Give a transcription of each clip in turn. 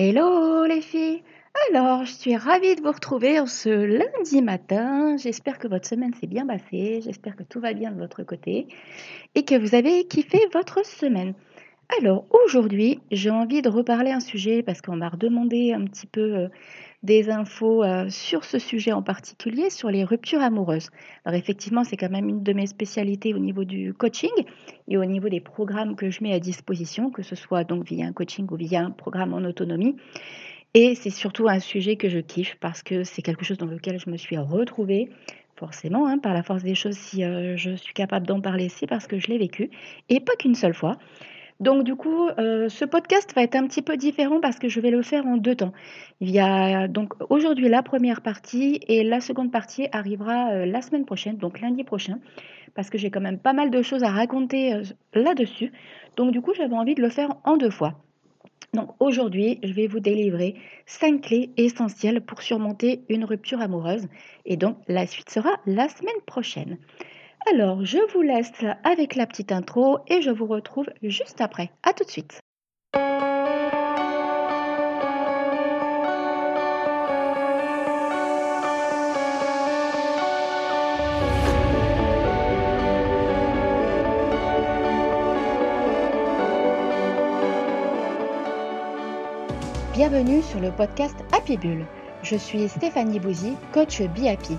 Hello les filles Alors, je suis ravie de vous retrouver ce lundi matin. J'espère que votre semaine s'est bien passée, j'espère que tout va bien de votre côté et que vous avez kiffé votre semaine. Alors, aujourd'hui, j'ai envie de reparler un sujet parce qu'on m'a redemandé un petit peu euh, des infos euh, sur ce sujet en particulier, sur les ruptures amoureuses. Alors effectivement, c'est quand même une de mes spécialités au niveau du coaching et au niveau des programmes que je mets à disposition, que ce soit donc via un coaching ou via un programme en autonomie. Et c'est surtout un sujet que je kiffe parce que c'est quelque chose dans lequel je me suis retrouvée forcément, hein, par la force des choses, si euh, je suis capable d'en parler, c'est parce que je l'ai vécu, et pas qu'une seule fois. Donc du coup, euh, ce podcast va être un petit peu différent parce que je vais le faire en deux temps. Il y a donc aujourd'hui la première partie et la seconde partie arrivera euh, la semaine prochaine, donc lundi prochain, parce que j'ai quand même pas mal de choses à raconter euh, là-dessus. Donc du coup, j'avais envie de le faire en deux fois. Donc aujourd'hui, je vais vous délivrer cinq clés essentielles pour surmonter une rupture amoureuse. Et donc la suite sera la semaine prochaine. Alors, je vous laisse avec la petite intro et je vous retrouve juste après. A tout de suite. Bienvenue sur le podcast Happy Bull. Je suis Stéphanie Bouzy, coach Be Happy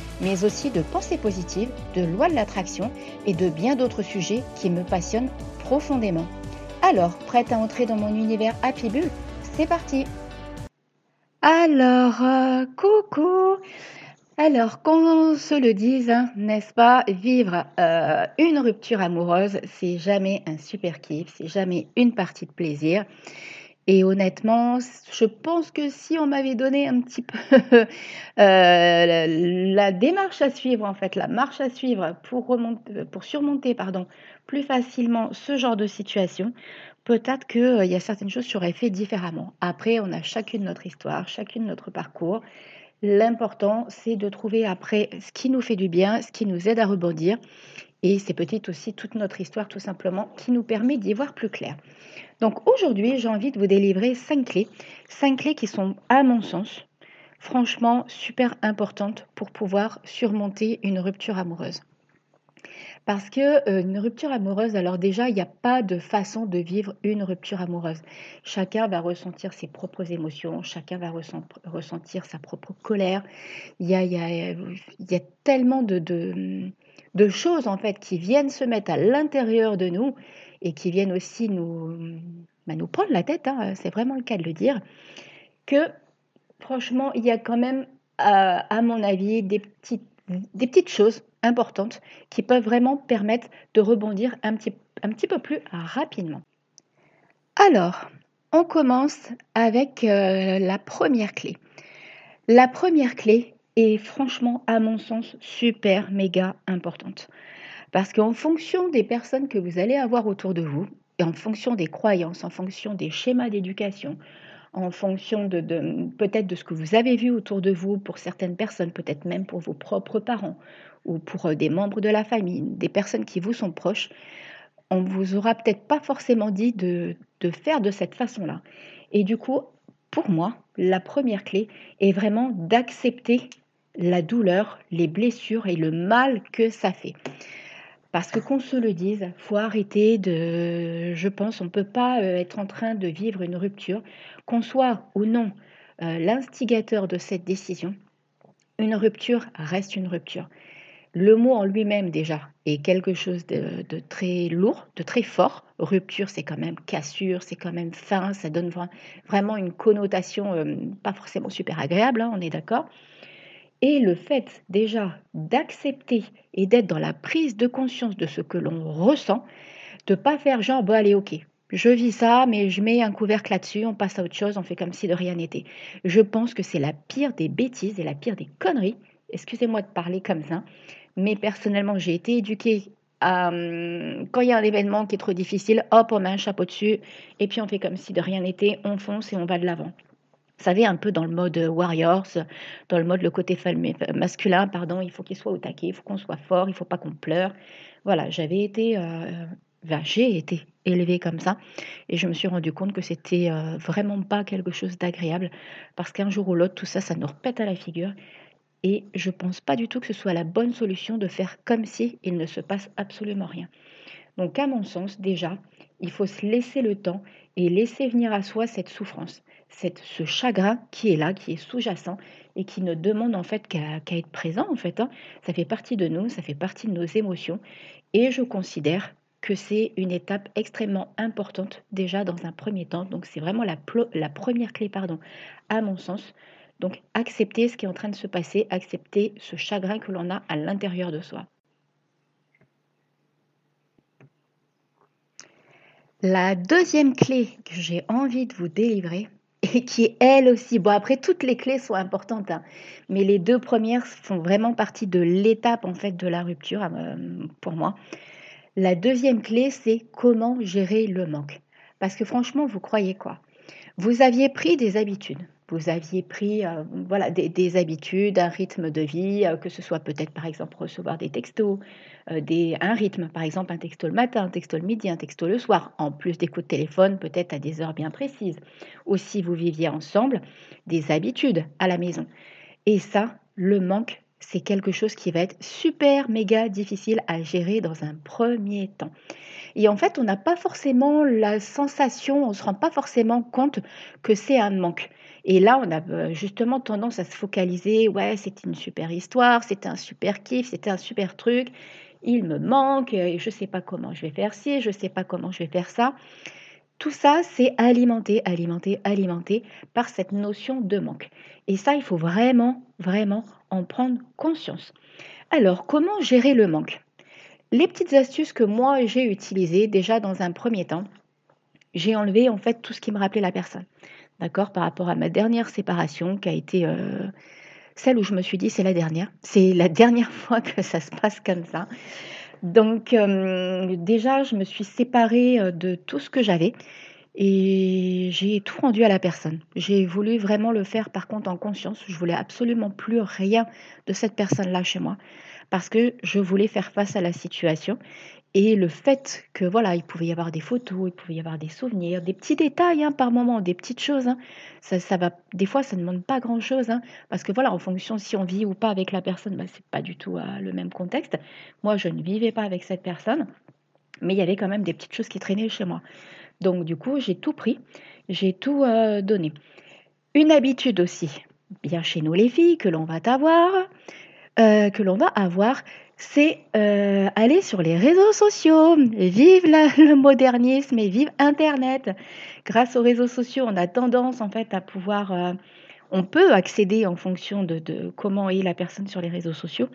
mais aussi de pensée positive, de loi de l'attraction et de bien d'autres sujets qui me passionnent profondément. Alors, prête à entrer dans mon univers Happy Bull C'est parti Alors, euh, coucou alors, qu'on se le dise, hein, n'est-ce pas, vivre euh, une rupture amoureuse, c'est jamais un super kiff, c'est jamais une partie de plaisir. Et honnêtement, je pense que si on m'avait donné un petit peu euh, la, démarche à suivre, en fait, la marche à suivre pour, pour surmonter pardon, plus facilement ce genre de situation, peut-être qu'il euh, y a certaines choses qui auraient fait différemment. Après, on a chacune notre histoire, chacune notre parcours. L'important, c'est de trouver après ce qui nous fait du bien, ce qui nous aide à rebondir. Et c'est peut-être aussi toute notre histoire, tout simplement, qui nous permet d'y voir plus clair. Donc aujourd'hui, j'ai envie de vous délivrer cinq clés. Cinq clés qui sont, à mon sens, franchement super importantes pour pouvoir surmonter une rupture amoureuse. Parce que euh, une rupture amoureuse, alors déjà, il n'y a pas de façon de vivre une rupture amoureuse. Chacun va ressentir ses propres émotions, chacun va ressentir sa propre colère. Il y a, il y a, tellement de, de, choses en fait qui viennent se mettre à l'intérieur de nous et qui viennent aussi nous, bah, prendre la tête, hein, c'est vraiment le cas de le dire, que franchement, il y a quand même, euh, à mon avis, des petites, choses importantes qui peuvent vraiment permettre de rebondir un petit, un petit peu plus rapidement. Alors, on commence avec euh, la première clé. La première clé est franchement, à mon sens, super, méga importante. Parce qu'en fonction des personnes que vous allez avoir autour de vous, et en fonction des croyances, en fonction des schémas d'éducation, en fonction de, peut-être de ce que vous avez vu autour de vous pour certaines personnes, peut-être même pour vos propres parents ou pour euh, des membres de la famille, des personnes qui vous sont proches, on vous aura peut-être pas forcément dit de, de faire de cette façon-là. Et du coup, pour moi, la première clé est vraiment d'accepter la douleur, les blessures et le mal que ça fait. Parce que qu'on se le dise, faut arrêter de, je pense, on ne peut pas euh, être en train de vivre une rupture, qu'on soit ou non euh, l'instigateur de cette décision. Une rupture reste une rupture. Le mot en lui-même déjà est quelque chose de, très lourd, de très fort. Rupture, c'est quand même cassure, c'est quand même fin, ça donne vraiment une connotation euh, pas forcément super agréable, hein, on est d'accord. Et le fait déjà d'accepter et d'être dans la prise de conscience de ce que l'on ressent, de pas faire genre, bon allez, ok, je vis ça, mais je mets un couvercle là-dessus, on passe à autre chose, on fait comme si de rien n'était. Je pense que c'est la pire des bêtises et la pire des conneries. Excusez-moi de parler comme ça, mais personnellement, j'ai été éduquée à, hum, quand il y a un événement qui est trop difficile, hop, on met un chapeau dessus, et puis on fait comme si de rien n'était, on fonce et on va de l'avant. Vous savez, un peu dans le mode warriors, dans le mode le côté masculin, pardon, il faut qu'il soit au taquet, il faut qu'on soit fort, il faut pas qu'on pleure. Voilà, j'avais été euh, j'ai été élevée comme ça et je me suis rendu compte que c'était euh, vraiment pas quelque chose d'agréable parce qu'un jour ou l'autre, tout ça, ça nous repète à la figure et je pense pas du tout que ce soit la bonne solution de faire comme si il ne se passe absolument rien. Donc, à mon sens, déjà, il faut se laisser le temps et laisser venir à soi cette souffrance, cette, ce chagrin qui est là, qui est sous-jacent et qui ne demande en fait qu'à être présent en fait. Hein. Ça fait partie de nous, ça fait partie de nos émotions et je considère que c'est une étape extrêmement importante déjà dans un premier temps. Donc c'est vraiment la, la, première clé, pardon, à mon sens. Donc accepter ce qui est en train de se passer, accepter ce chagrin que l'on a à l'intérieur de soi. La deuxième clé que j'ai envie de vous délivrer, et qui est elle aussi, bon après toutes les clés sont importantes, hein, mais les deux premières font vraiment partie de l'étape en fait de la rupture euh, pour moi. La deuxième clé, c'est comment gérer le manque. Parce que franchement, vous croyez quoi? Vous aviez pris des habitudes. Vous aviez pris euh, voilà, des, habitudes, un rythme de vie, euh, que ce soit peut-être par exemple recevoir des textos, euh, un rythme, par exemple un texto le matin, un texto le midi, un texto le soir, en plus des coups de téléphone peut-être à des heures bien précises. Ou si vous viviez ensemble, des habitudes à la maison. Et ça, le manque c'est quelque chose qui va être super méga difficile à gérer dans un premier temps. Et en fait, on n'a pas forcément la sensation, on ne se rend pas forcément compte que c'est un manque. Et là, on a euh, justement tendance à se focaliser, ouais, c'était une super histoire, c'était un super kiff, c'était un super truc, il me manque, et je ne sais pas comment je vais faire ci, je ne sais pas comment je vais faire ça. Tout ça, c'est alimenté, alimenté, alimenté par cette notion de manque. Et ça, il faut vraiment, vraiment en prendre conscience. Alors, comment gérer le manque? Les petites astuces que moi j'ai utilisées déjà dans un premier temps, j'ai enlevé en fait tout ce qui me rappelait la personne. D'accord Par rapport à ma dernière séparation qui a été euh, celle où je me suis dit c'est la dernière. C'est la dernière fois que ça se passe comme ça. Donc euh, déjà, je me suis séparée euh, de tout ce que j'avais et j'ai tout rendu à la personne. J'ai voulu vraiment le faire par contre en conscience. Je voulais absolument plus rien de cette personne-là chez moi parce que je voulais faire face à la situation et le fait que voilà, il pouvait y avoir des photos, il pouvait y avoir des souvenirs, des petits détails hein, par moment, des petites choses. Hein. ça, ça va, des fois, ça ne demande pas grand-chose, hein, parce que voilà, en fonction si on vit ou pas avec la personne, bah, c'est pas du tout euh, le même contexte. Moi, je ne vivais pas avec cette personne, mais il y avait quand même des petites choses qui traînaient chez moi. Donc du coup, j'ai tout pris, j'ai tout euh, donné. Une habitude aussi, bien chez nous les filles, que l'on va avoir, euh, que l'on va avoir, c'est euh, aller sur les réseaux sociaux, vive le modernisme et vive Internet. Grâce aux réseaux sociaux, on a tendance en fait à pouvoir, euh, on peut accéder en fonction de, comment est la personne sur les réseaux sociaux,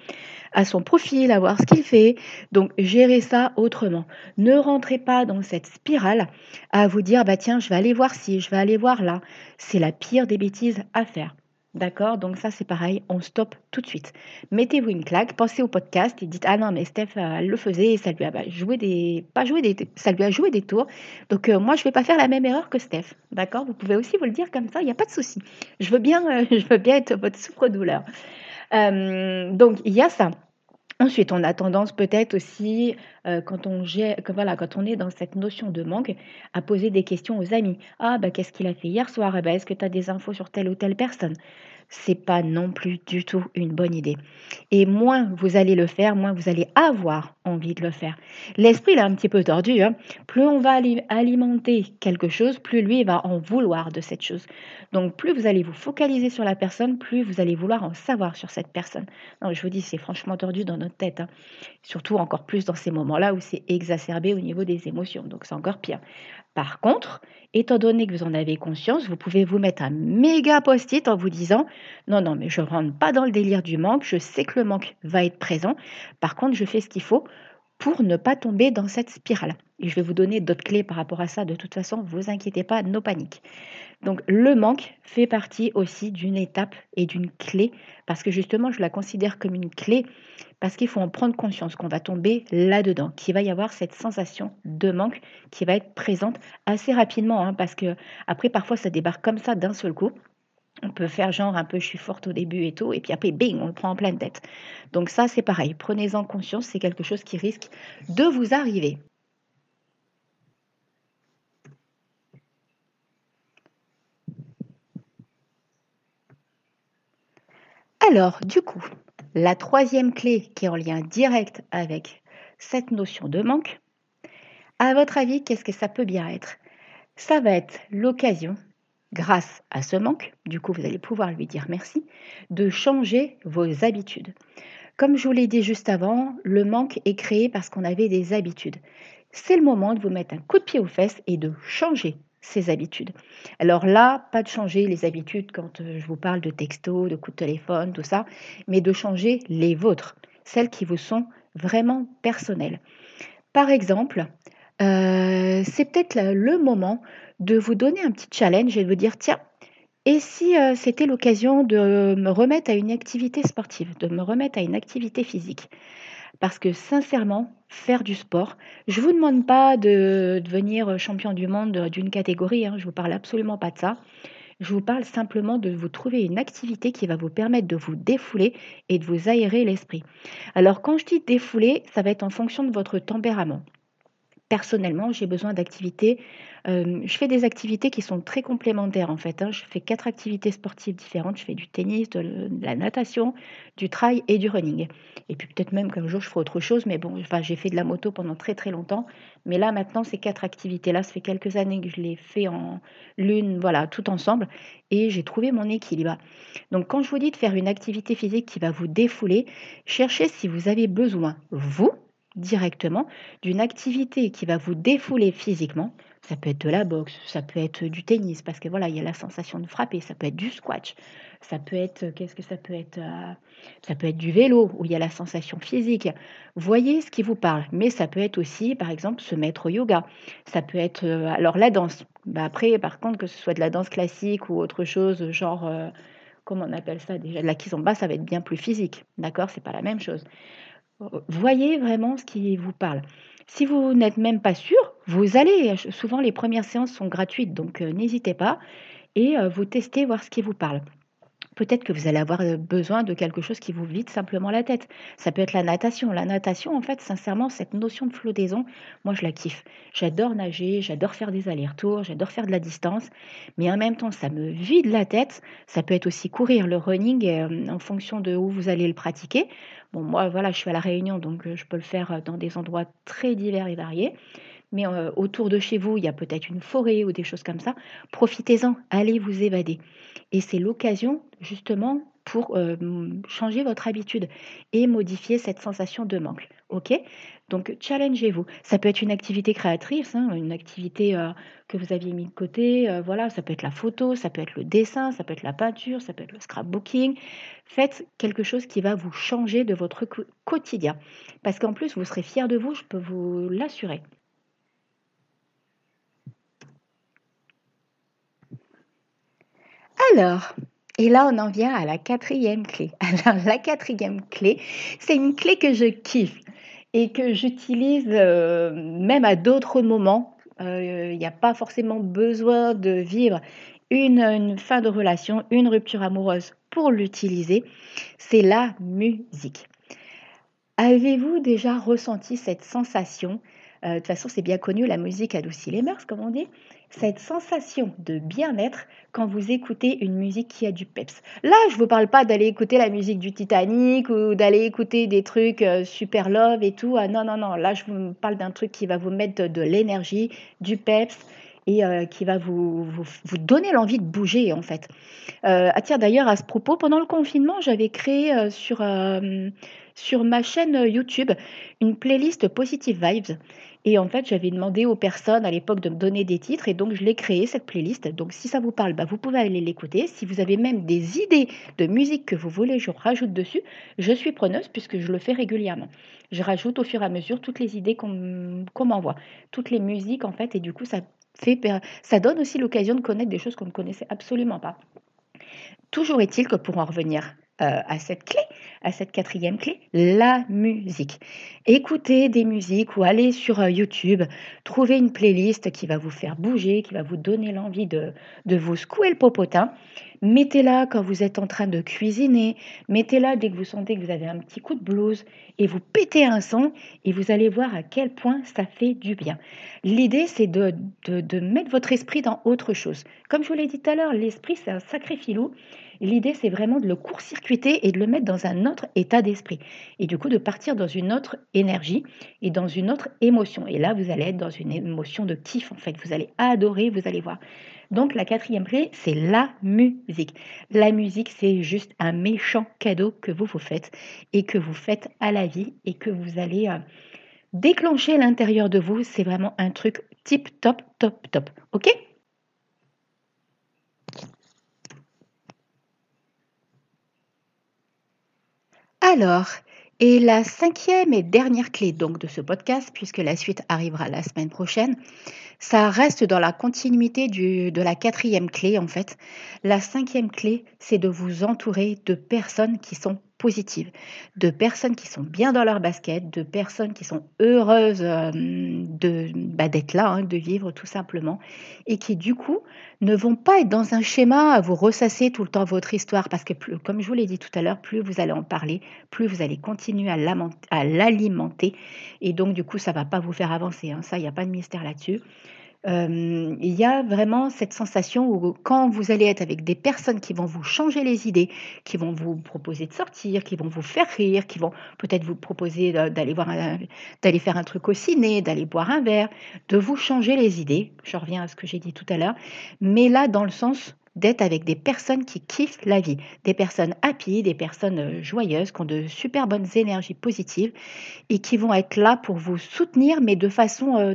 à son profil, à voir ce qu'il fait. Donc gérer ça autrement. Ne rentrez pas dans cette spirale à vous dire bah tiens je vais aller voir ci, je vais aller voir là. C'est la pire des bêtises à faire. D'accord Donc ça, c'est pareil, on stoppe tout de suite. Mettez-vous une claque, pensez au podcast et dites Ah non, mais Steph, euh, le faisait et ça lui a bah, joué des. Pas joué des. Ça lui a joué des tours. Donc euh, moi, je ne vais pas faire la même erreur que Steph. D'accord Vous pouvez aussi vous le dire comme ça, il n'y a pas de souci. Je veux bien, euh, je veux bien être votre souffre-douleur. donc il y a ça. Ensuite, on a tendance peut-être aussi, quand, on que, voilà, quand on est dans cette notion de manque, à poser des questions aux amis. Ah, bah, qu'est-ce qu'il a fait hier soir? Eh ben, Est-ce que tu as des infos sur telle ou telle personne? C'est pas non plus du tout une bonne idée. Et moins vous allez le faire, moins vous allez avoir envie de le faire. L'esprit est un petit peu tordu. Hein. Plus on va alimenter quelque chose, plus lui va en vouloir de cette chose. Donc plus vous allez vous focaliser sur la personne, plus vous allez vouloir en savoir sur cette personne. Je vous dis, c'est franchement tordu dans notre tête. Hein. Surtout encore plus dans ces moments-là où c'est exacerbé au niveau des émotions. Donc c'est encore pire. Par contre, étant donné que vous en avez conscience, vous pouvez vous mettre un méga post-it en vous disant non, non, mais je ne rentre pas dans le délire du manque, je sais que le manque va être présent. Par contre, je fais ce qu'il faut pour ne pas tomber dans cette spirale. Et je vais vous donner d'autres clés par rapport à ça. De toute façon, vous inquiétez pas, no panique. Donc le manque fait partie aussi d'une étape et d'une clé, parce que justement, je la considère comme une clé, parce qu'il faut en prendre conscience qu'on va tomber là-dedans, qu'il va y avoir cette sensation de manque qui va être présente assez rapidement, hein, parce que après, parfois, ça débarque comme ça d'un seul coup. On peut faire genre un peu je suis forte au début et tout, et puis après, bing, on le prend en pleine tête. Donc ça, c'est pareil, prenez-en conscience, c'est quelque chose qui risque de vous arriver. Alors, du coup, la troisième clé qui est en lien direct avec cette notion de manque, à votre avis, qu'est-ce que ça peut bien être? Ça va être l'occasion, grâce à ce manque, du coup vous allez pouvoir lui dire merci, de changer vos habitudes. Comme je vous l'ai dit juste avant, le manque est créé parce qu'on avait des habitudes. C'est le moment de vous mettre un coup de pied aux fesses et de changer ses habitudes. Alors là, pas de changer les habitudes quand euh, je vous parle de texto, de coups de téléphone, tout ça, mais de changer les vôtres, celles qui vous sont vraiment personnelles. Par exemple, euh, c'est peut-être le moment de vous donner un petit challenge et de vous dire, tiens, et si euh, c'était l'occasion de me remettre à une activité sportive, de me remettre à une activité physique? Parce que sincèrement, faire du sport, je ne vous demande pas de devenir champion du monde d'une catégorie, hein, je ne vous parle absolument pas de ça. Je vous parle simplement de vous trouver une activité qui va vous permettre de vous défouler et de vous aérer l'esprit. Alors quand je dis défouler, ça va être en fonction de votre tempérament. Personnellement, j'ai besoin d'activités je fais des activités qui sont très complémentaires en fait. Hein. Je fais quatre activités sportives différentes. Je fais du tennis, de, la natation, du trail et du running. Et puis peut-être même qu'un jour je ferai autre chose, mais bon, enfin, j'ai fait de la moto pendant très très longtemps. Mais là maintenant, ces quatre activités-là, ça fait quelques années que je les fais en l'une, voilà, tout ensemble. Et j'ai trouvé mon équilibre. Donc quand je vous dis de faire une activité physique qui va vous défouler, cherchez si vous avez besoin, vous, directement, d'une activité qui va vous défouler physiquement ça peut être de la boxe, ça peut être du tennis, parce que voilà, il y a la sensation de frapper, ça peut être du squash, ça peut être, qu'est-ce que ça peut être euh, Ça peut être du vélo, où il y a la sensation physique. Voyez ce qui vous parle, mais ça peut être aussi, par exemple, se mettre au yoga. Ça peut être, euh, alors la danse. Bah, après, par contre, que ce soit de la danse classique ou autre chose, genre, euh, comment on appelle ça déjà La kizomba, ça va être bien plus physique, d'accord? C'est pas la même chose. Voyez vraiment ce qui vous parle. Si vous n'êtes même pas sûr, vous allez. Souvent, les premières séances sont gratuites, donc euh, n'hésitez pas et euh, vous testez, voir ce qui vous parle. Peut-être que vous allez avoir euh, besoin de quelque chose qui vous vide simplement la tête. Ça peut être la natation. La natation, en fait, sincèrement, cette notion de flottaison, moi, je la kiffe. J'adore nager, j'adore faire des allers-retours, j'adore faire de la distance, mais en même temps, ça me vide la tête. Ça peut être aussi courir, le running, en fonction de où vous allez le pratiquer. Bon, moi, voilà, je suis à La Réunion, donc je peux le faire dans des endroits très divers et variés. Mais autour de chez vous, il y a peut-être une forêt ou des choses comme ça. Profitez-en, allez vous évader. Et c'est l'occasion, justement, pour changer votre habitude et modifier cette sensation de manque. OK? Donc, challengez-vous. Ça peut être une activité créatrice, hein, une activité que vous aviez mis de côté. voilà, ça peut être la photo, ça peut être le dessin, ça peut être la peinture, ça peut être le scrapbooking. Faites quelque chose qui va vous changer de votre quotidien. Parce qu'en plus, vous serez fier de vous, je peux vous l'assurer. Alors, et là, on en vient à la quatrième clé. Alors, la quatrième clé, c'est une clé que je kiffe et que j'utilise euh, même à d'autres moments. Euh, il n'y a pas forcément besoin de vivre une, une, fin de relation, une rupture amoureuse pour l'utiliser. C'est la musique. Avez-vous déjà ressenti cette sensation euh, De toute façon, c'est bien connu, la musique adoucit les mœurs, comme on dit cette sensation de bien-être quand vous écoutez une musique qui a du peps. Là, je ne vous parle pas d'aller écouter la musique du Titanic ou d'aller écouter des trucs euh, super love et tout. Ah, non, non, non. Là, je vous parle d'un truc qui va vous mettre de, l'énergie, du peps et euh, qui va vous, vous, donner l'envie de bouger en fait. Euh, ah tiens d'ailleurs à ce propos, pendant le confinement, j'avais créé sur, sur ma chaîne YouTube une playlist Positive Vibes Et en fait, j'avais demandé aux personnes à l'époque de me donner des titres et donc je l'ai créé, cette playlist. Donc si ça vous parle, bah, vous pouvez aller l'écouter. Si vous avez même des idées de musique que vous voulez, je rajoute dessus. Je suis preneuse puisque je le fais régulièrement. Je rajoute au fur et à mesure toutes les idées qu'on m'envoie, toutes les musiques en fait, et du coup, ça, fait, ça donne aussi l'occasion de connaître des choses qu'on ne connaissait absolument pas. Toujours est-il que pour en revenir euh, à cette clé, à cette quatrième clé, la musique. Écoutez des musiques ou allez sur euh, YouTube, trouvez une playlist qui va vous faire bouger, qui va vous donner l'envie de, de vous secouer le popotin. Mettez-la quand vous êtes en train de cuisiner, mettez-la dès que vous sentez que vous avez un petit coup de blues et vous pétez un son et vous allez voir à quel point ça fait du bien. L'idée, c'est de, de, de mettre votre esprit dans autre chose. Comme je vous l'ai dit tout à l'heure, l'esprit, c'est un sacré filou L'idée, c'est vraiment de le court-circuiter et de le mettre dans un autre état d'esprit. Et du coup, de partir dans une autre énergie et dans une autre émotion. Et là, vous allez être dans une émotion de kiff, en fait. Vous allez adorer, vous allez voir. Donc, la quatrième clé, c'est la musique. La musique, c'est juste un méchant cadeau que vous vous faites et que vous faites à la vie et que vous allez euh, déclencher à l'intérieur de vous. C'est vraiment un truc tip top, top, top. OK? Alors, et la cinquième et dernière clé donc de ce podcast, puisque la suite arrivera la semaine prochaine, ça reste dans la continuité de la quatrième clé en fait. La cinquième clé, c'est de vous entourer de personnes qui sont positives, de personnes qui sont bien dans leur basket, de personnes qui sont heureuses euh, de bah, d'être là, hein, de vivre tout simplement, et qui du coup ne vont pas être dans un schéma à vous ressasser tout le temps votre histoire, parce que comme je vous l'ai dit tout à l'heure, plus vous allez en parler, plus vous allez continuer à l'alimenter, et donc du coup ça va pas vous faire avancer. Hein. ça, il n'y a pas de mystère là-dessus. Euh, il y a vraiment cette sensation où quand vous allez être avec des personnes qui vont vous changer les idées, qui vont vous proposer de sortir, qui vont vous faire rire, qui vont peut-être vous proposer d'aller voir d'aller faire un truc au ciné, d'aller boire un verre, de vous changer les idées. Je reviens à ce que j'ai dit tout à l'heure, mais là dans le sens d'être avec des personnes qui kiffent la vie, des personnes happy, des personnes euh, joyeuses, qui ont de super bonnes énergies positives et qui vont être là pour vous soutenir, mais de façon euh,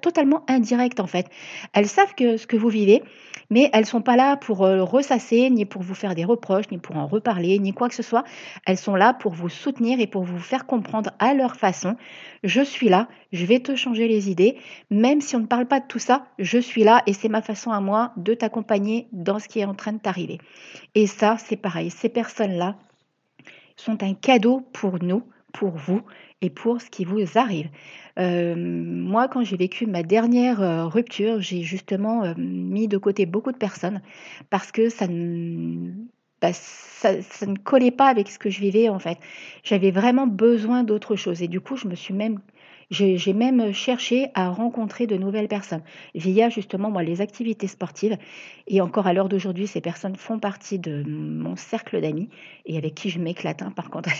totalement indirecte en fait. Elles savent que ce que vous vivez, mais elles sont pas là pour euh, ressasser, ni pour vous faire des reproches, ni pour en reparler, ni quoi que ce soit. Elles sont là pour vous soutenir et pour vous faire comprendre à leur façon, je suis là, je vais te changer les idées, même si on ne parle pas de tout ça, je suis là et c'est ma façon à moi de t'accompagner dans ce qui est en train de t'arriver. Et ça, c'est pareil, ces personnes-là sont un cadeau pour nous, pour vous et pour ce qui vous arrive. Euh, moi, quand j'ai vécu ma dernière euh, rupture, j'ai justement euh, mis de côté beaucoup de personnes parce que ça ne, bah, ça, ne collait pas avec ce que je vivais en fait. J'avais vraiment besoin d'autre chose et du coup, je me suis même j'ai même cherché à rencontrer de nouvelles personnes via justement moi les activités sportives. Et encore à l'heure d'aujourd'hui, ces personnes font partie de mon cercle d'amis et avec qui je m'éclate. Hein, par contre,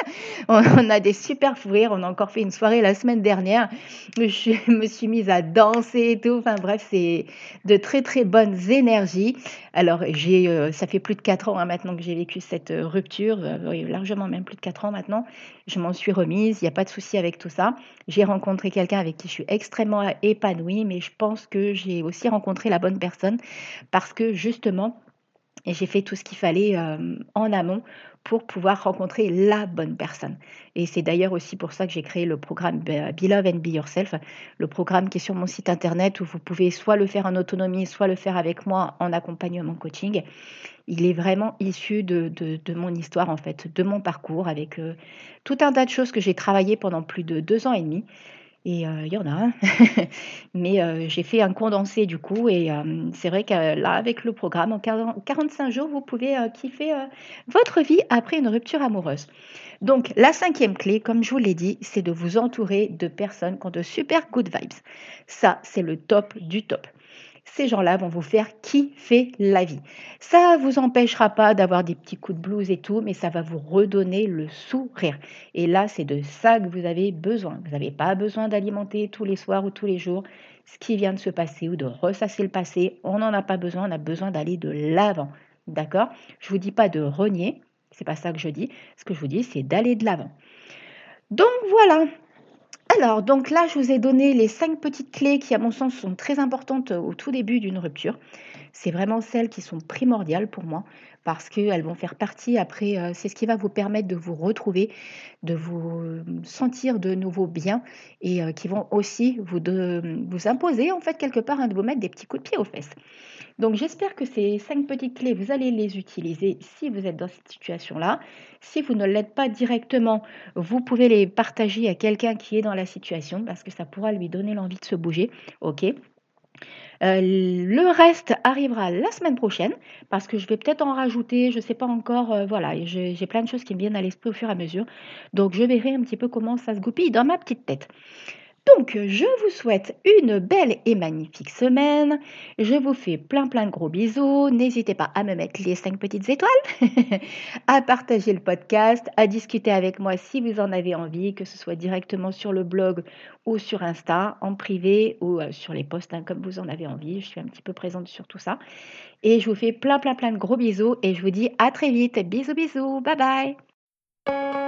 on a des super fous rires. On a encore fait une soirée la semaine dernière. Je me suis mise à danser et tout. Enfin bref, c'est de très très bonnes énergies. Alors euh, ça fait plus de quatre ans hein, maintenant que j'ai vécu cette euh, rupture, euh, largement même plus de quatre ans maintenant. Je m'en suis remise. Il n'y a pas de souci avec tout ça. J'ai rencontré quelqu'un avec qui je suis extrêmement épanouie, mais je pense que j'ai aussi rencontré la bonne personne parce que justement, j'ai fait tout ce qu'il fallait euh, en amont pour pouvoir rencontrer la bonne personne. Et c'est d'ailleurs aussi pour ça que j'ai créé le programme Be Love and Be Yourself, le programme qui est sur mon site internet où vous pouvez soit le faire en autonomie, soit le faire avec moi en accompagnement coaching. Il est vraiment issu de, de, mon histoire, en fait, de mon parcours, avec euh, tout un tas de choses que j'ai travaillées pendant plus de deux ans et demi. Et euh, il y en a un. Mais euh, j'ai fait un condensé du coup. Et c'est vrai que là, avec le programme, en 45 jours, vous pouvez kiffer votre vie après une rupture amoureuse. Donc, la cinquième clé, comme je vous l'ai dit, c'est de vous entourer de personnes qui ont de super good vibes. Ça, c'est le top du top ces gens-là vont vous faire kiffer la vie. Ça ne vous empêchera pas d'avoir des petits coups de blues et tout, mais ça va vous redonner le sourire. Et là, c'est de ça que vous avez besoin. Vous n'avez pas besoin d'alimenter tous les soirs ou tous les jours ce qui vient de se passer ou de ressasser le passé. On n'en a pas besoin, on a besoin d'aller de l'avant. D'accord? Je ne vous dis pas de renier, c'est pas ça que je dis. Ce que je vous dis, c'est d'aller de l'avant. Donc voilà, Alors, donc là, je vous ai donné les cinq petites clés qui, à mon sens, sont très importantes au tout début d'une rupture. C'est vraiment celles qui sont primordiales pour moi parce qu'elles vont faire partie après, euh, c'est ce qui va vous permettre de vous retrouver, de vous euh, sentir de nouveau bien et euh, qui vont aussi vous, imposer en fait quelque part hein, de vous mettre des petits coups de pied aux fesses. Donc j'espère que ces cinq petites clés, vous allez les utiliser si vous êtes dans cette situation-là. Si vous ne l'êtes pas directement, vous pouvez les partager à quelqu'un qui est dans la situation parce que ça pourra lui donner l'envie de se bouger. OK? Euh, le reste arrivera la semaine prochaine parce que je vais peut-être en rajouter, je ne sais pas encore. Euh, voilà, j'ai plein de choses qui me viennent à l'esprit au fur et à mesure. Donc je verrai un petit peu comment ça se goupille dans ma petite tête. Donc, je vous souhaite une belle et magnifique semaine. Je vous fais plein plein de gros bisous. N'hésitez pas à me mettre les 5 petites étoiles, à partager le podcast, à discuter avec moi si vous en avez envie, que ce soit directement sur le blog ou sur Insta, en privé ou euh, sur les posts, hein, comme vous en avez envie. Je suis un petit peu présente sur tout ça. Et je vous fais plein plein plein de gros bisous et je vous dis à très vite. Bisous bisous. Bye bye.